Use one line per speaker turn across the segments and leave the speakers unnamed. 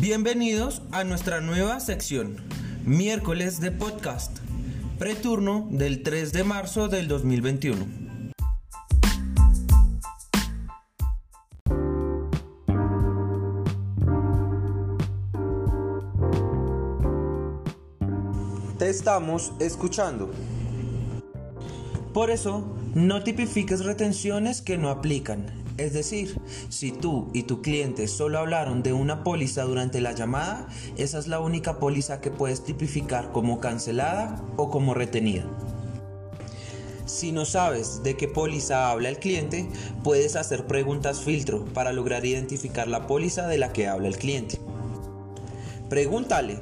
Bienvenidos a nuestra nueva sección, miércoles de podcast, preturno del 3 de marzo del 2021. Te estamos escuchando. Por eso, no tipifiques retenciones que no aplican es decir, si tú y tu cliente solo hablaron de una póliza durante la llamada, esa es la única póliza que puedes tipificar como cancelada o como retenida. Si no sabes de qué póliza habla el cliente, puedes hacer preguntas filtro para lograr identificar la póliza de la que habla el cliente. Pregúntale,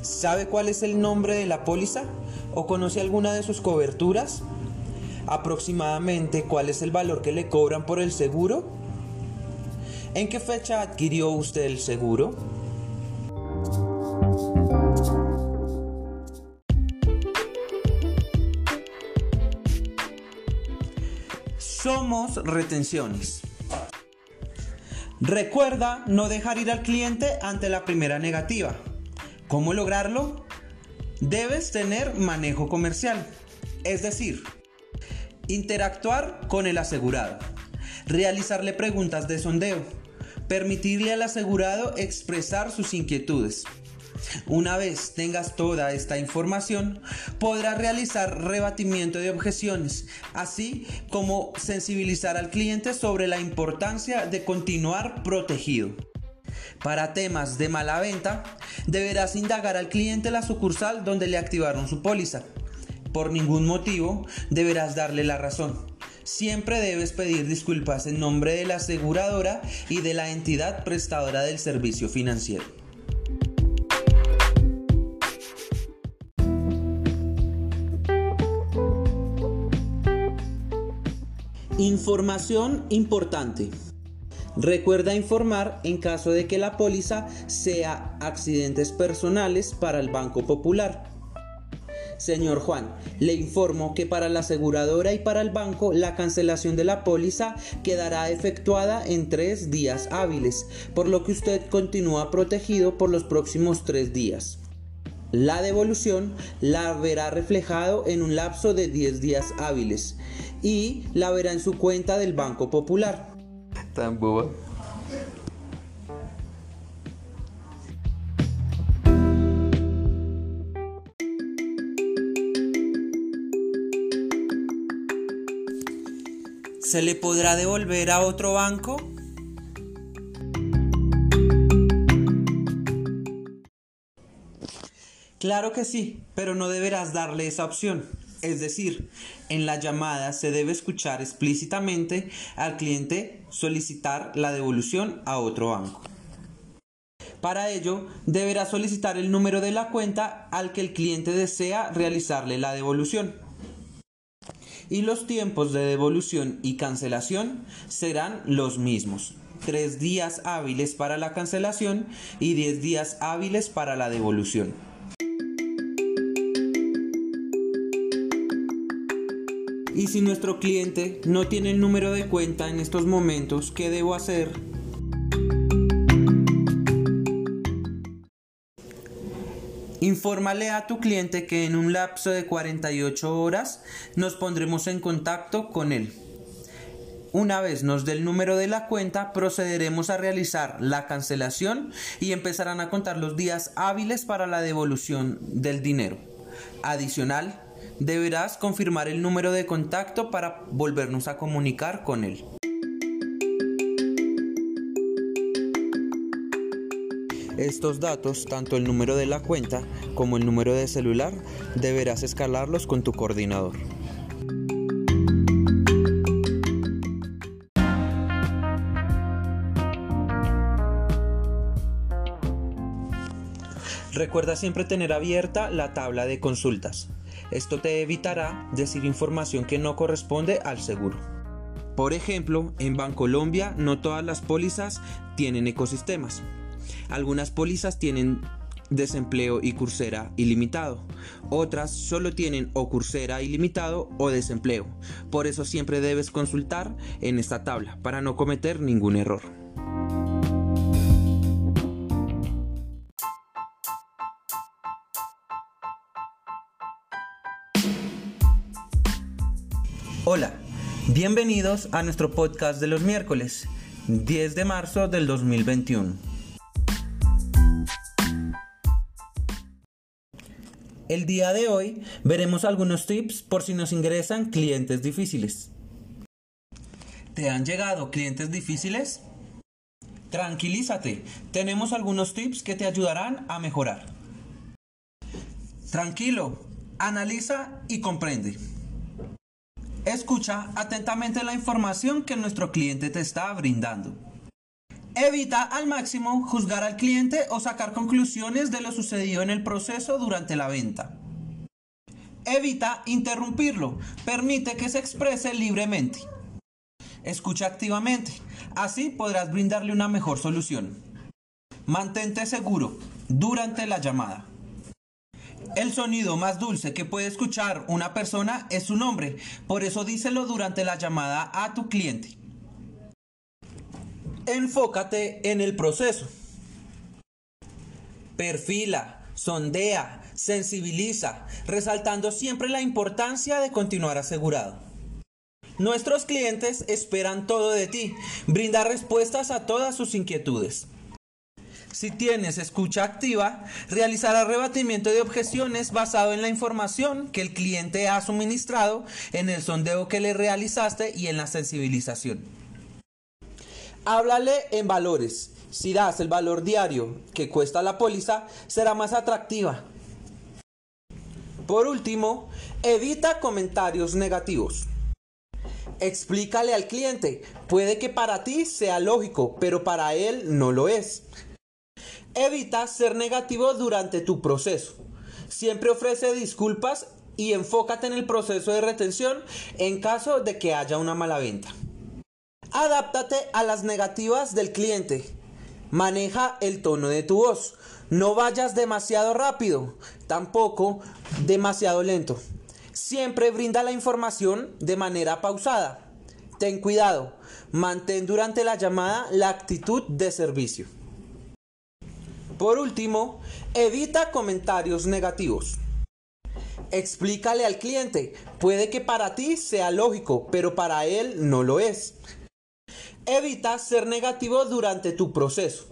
¿sabe cuál es el nombre de la póliza? ¿O conoce alguna de sus coberturas? Aproximadamente cuál es el valor que le cobran por el seguro? ¿En qué fecha adquirió usted el seguro? Somos retenciones. Recuerda no dejar ir al cliente ante la primera negativa. ¿Cómo lograrlo? Debes tener manejo comercial. Es decir, Interactuar con el asegurado. Realizarle preguntas de sondeo. Permitirle al asegurado expresar sus inquietudes. Una vez tengas toda esta información, podrás realizar rebatimiento de objeciones, así como sensibilizar al cliente sobre la importancia de continuar protegido. Para temas de mala venta, deberás indagar al cliente la sucursal donde le activaron su póliza por ningún motivo deberás darle la razón. Siempre debes pedir disculpas en nombre de la aseguradora y de la entidad prestadora del servicio financiero. Información importante. Recuerda informar en caso de que la póliza sea accidentes personales para el Banco Popular Señor Juan, le informo que para la aseguradora y para el banco la cancelación de la póliza quedará efectuada en tres días hábiles, por lo que usted continúa protegido por los próximos tres días. La devolución la verá reflejado en un lapso de 10 días hábiles y la verá en su cuenta del Banco Popular.
Tan boba.
¿Se le podrá devolver a otro banco? Claro que sí, pero no deberás darle esa opción. Es decir, en la llamada se debe escuchar explícitamente al cliente solicitar la devolución a otro banco. Para ello, deberá solicitar el número de la cuenta al que el cliente desea realizarle la devolución y los tiempos de devolución y cancelación serán los mismos. Tres días hábiles para la cancelación y 10 días hábiles para la devolución. Y si nuestro cliente no tiene el número de cuenta en estos momentos, ¿qué debo hacer? Infórmale a tu cliente que en un lapso de 48 horas nos pondremos en contacto con él. Una vez nos dé el número de la cuenta, procederemos a realizar la cancelación y empezarán a contar los días hábiles para la devolución del dinero. Adicional, deberás confirmar el número de contacto para volvernos a comunicar con él. Estos datos, tanto el número de la cuenta como el número de celular, deberás escalarlos con tu coordinador. Recuerda siempre tener abierta la tabla de consultas. Esto te evitará decir información que no corresponde al seguro. Por ejemplo, en Bancolombia no todas las pólizas tienen ecosistemas. Algunas pólizas tienen desempleo y cursera ilimitado. Otras solo tienen o cursera ilimitado o desempleo. Por eso siempre debes consultar en esta tabla para no cometer ningún error. Hola, bienvenidos a nuestro podcast de los miércoles, 10 de marzo del 2021. El día de hoy veremos algunos tips por si nos ingresan clientes difíciles. ¿Te han llegado clientes difíciles? Tranquilízate, tenemos algunos tips que te ayudarán a mejorar. Tranquilo, analiza y comprende. Escucha atentamente la información que nuestro cliente te está brindando. Evita al máximo juzgar al cliente o sacar conclusiones de lo sucedido en el proceso durante la venta. Evita interrumpirlo, permite que se exprese libremente. Escucha activamente, así podrás brindarle una mejor solución. Mantente seguro durante la llamada. El sonido más dulce que puede escuchar una persona es su nombre, por eso díselo durante la llamada a tu cliente. Enfócate en el proceso. Perfila, sondea, sensibiliza, resaltando siempre la importancia de continuar asegurado. Nuestros clientes esperan todo de ti, brinda respuestas a todas sus inquietudes. Si tienes escucha activa, realizará rebatimiento de objeciones basado en la información que el cliente ha suministrado, en el sondeo que le realizaste y en la sensibilización. Háblale en valores. Si das el valor diario que cuesta la póliza, será más atractiva. Por último, evita comentarios negativos. Explícale al cliente, puede que para ti sea lógico, pero para él no lo es. Evita ser negativo durante tu proceso. Siempre ofrece disculpas y enfócate en el proceso de retención en caso de que haya una mala venta. Adáptate a las negativas del cliente. Maneja el tono de tu voz. No vayas demasiado rápido, tampoco demasiado lento. Siempre brinda la información de manera pausada. Ten cuidado. Mantén durante la llamada la actitud de servicio. Por último, evita comentarios negativos. Explícale al cliente, puede que para ti sea lógico, pero para él no lo es. Evita ser negativo durante tu proceso.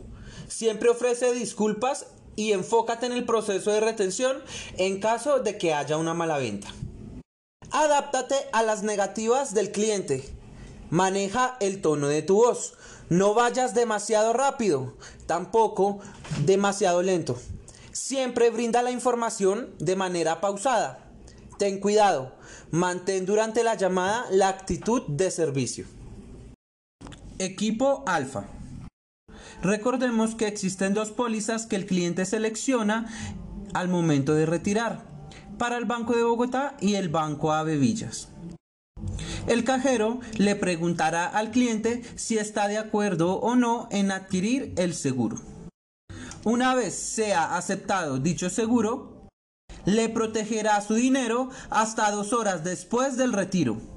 Siempre ofrece disculpas y enfócate en el proceso de retención en caso de que haya una mala venta. Adáptate a las negativas del cliente. Maneja el tono de tu voz. No vayas demasiado rápido, tampoco demasiado lento. Siempre brinda la información de manera pausada. Ten cuidado. Mantén durante la llamada la actitud de servicio. Equipo Alfa. Recordemos que existen dos pólizas que el cliente selecciona al momento de retirar para el Banco de Bogotá y el Banco Ave. El cajero le preguntará al cliente si está de acuerdo o no en adquirir el seguro. Una vez sea aceptado dicho seguro, le protegerá su dinero hasta dos horas después del retiro.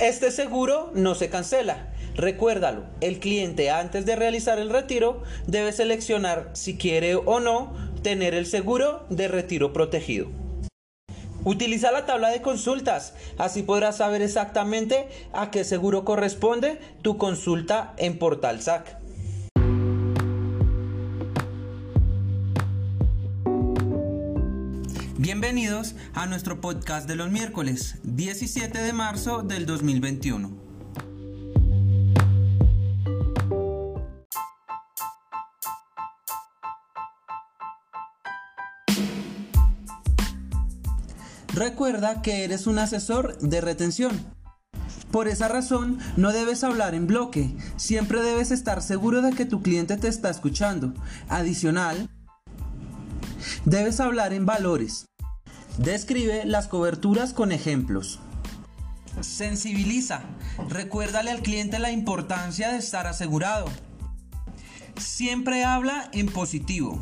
Este seguro no se cancela. Recuérdalo, el cliente antes de realizar el retiro debe seleccionar si quiere o no tener el seguro de retiro protegido. Utiliza la tabla de consultas, así podrás saber exactamente a qué seguro corresponde tu consulta en Portal SAC. Bienvenidos a nuestro podcast de los miércoles 17 de marzo del 2021. Recuerda que eres un asesor de retención. Por esa razón, no debes hablar en bloque. Siempre debes estar seguro de que tu cliente te está escuchando. Adicional, debes hablar en valores. Describe las coberturas con ejemplos. Sensibiliza. Recuérdale al cliente la importancia de estar asegurado. Siempre habla en positivo.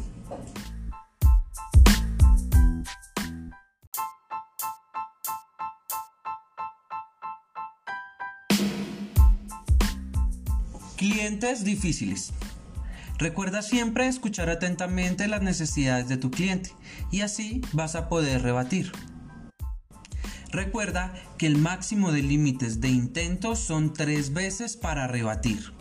Clientes difíciles. Recuerda siempre escuchar atentamente las necesidades de tu cliente y así vas a poder rebatir. Recuerda que el máximo de límites de intentos son tres veces para rebatir.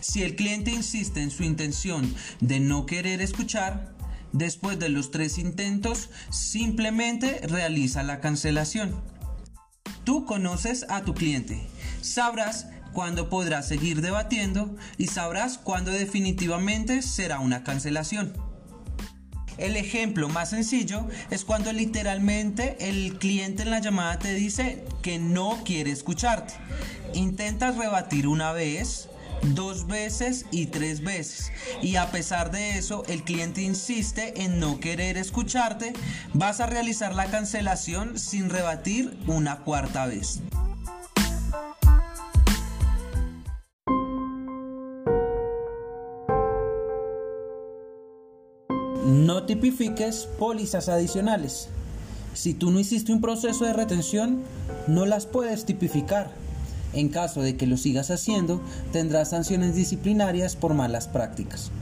Si el cliente insiste en su intención de no querer escuchar, después de los tres intentos simplemente realiza la cancelación. Tú conoces a tu cliente, sabrás cuándo podrás seguir debatiendo y sabrás cuándo definitivamente será una cancelación. El ejemplo más sencillo es cuando literalmente el cliente en la llamada te dice que no quiere escucharte. Intentas rebatir una vez, dos veces y tres veces. Y a pesar de eso, el cliente insiste en no querer escucharte, vas a realizar la cancelación sin rebatir una cuarta vez. No tipifiques pólizas adicionales. Si tú no hiciste un proceso de retención, no las puedes tipificar. En caso de que lo sigas haciendo, tendrás sanciones disciplinarias por malas prácticas.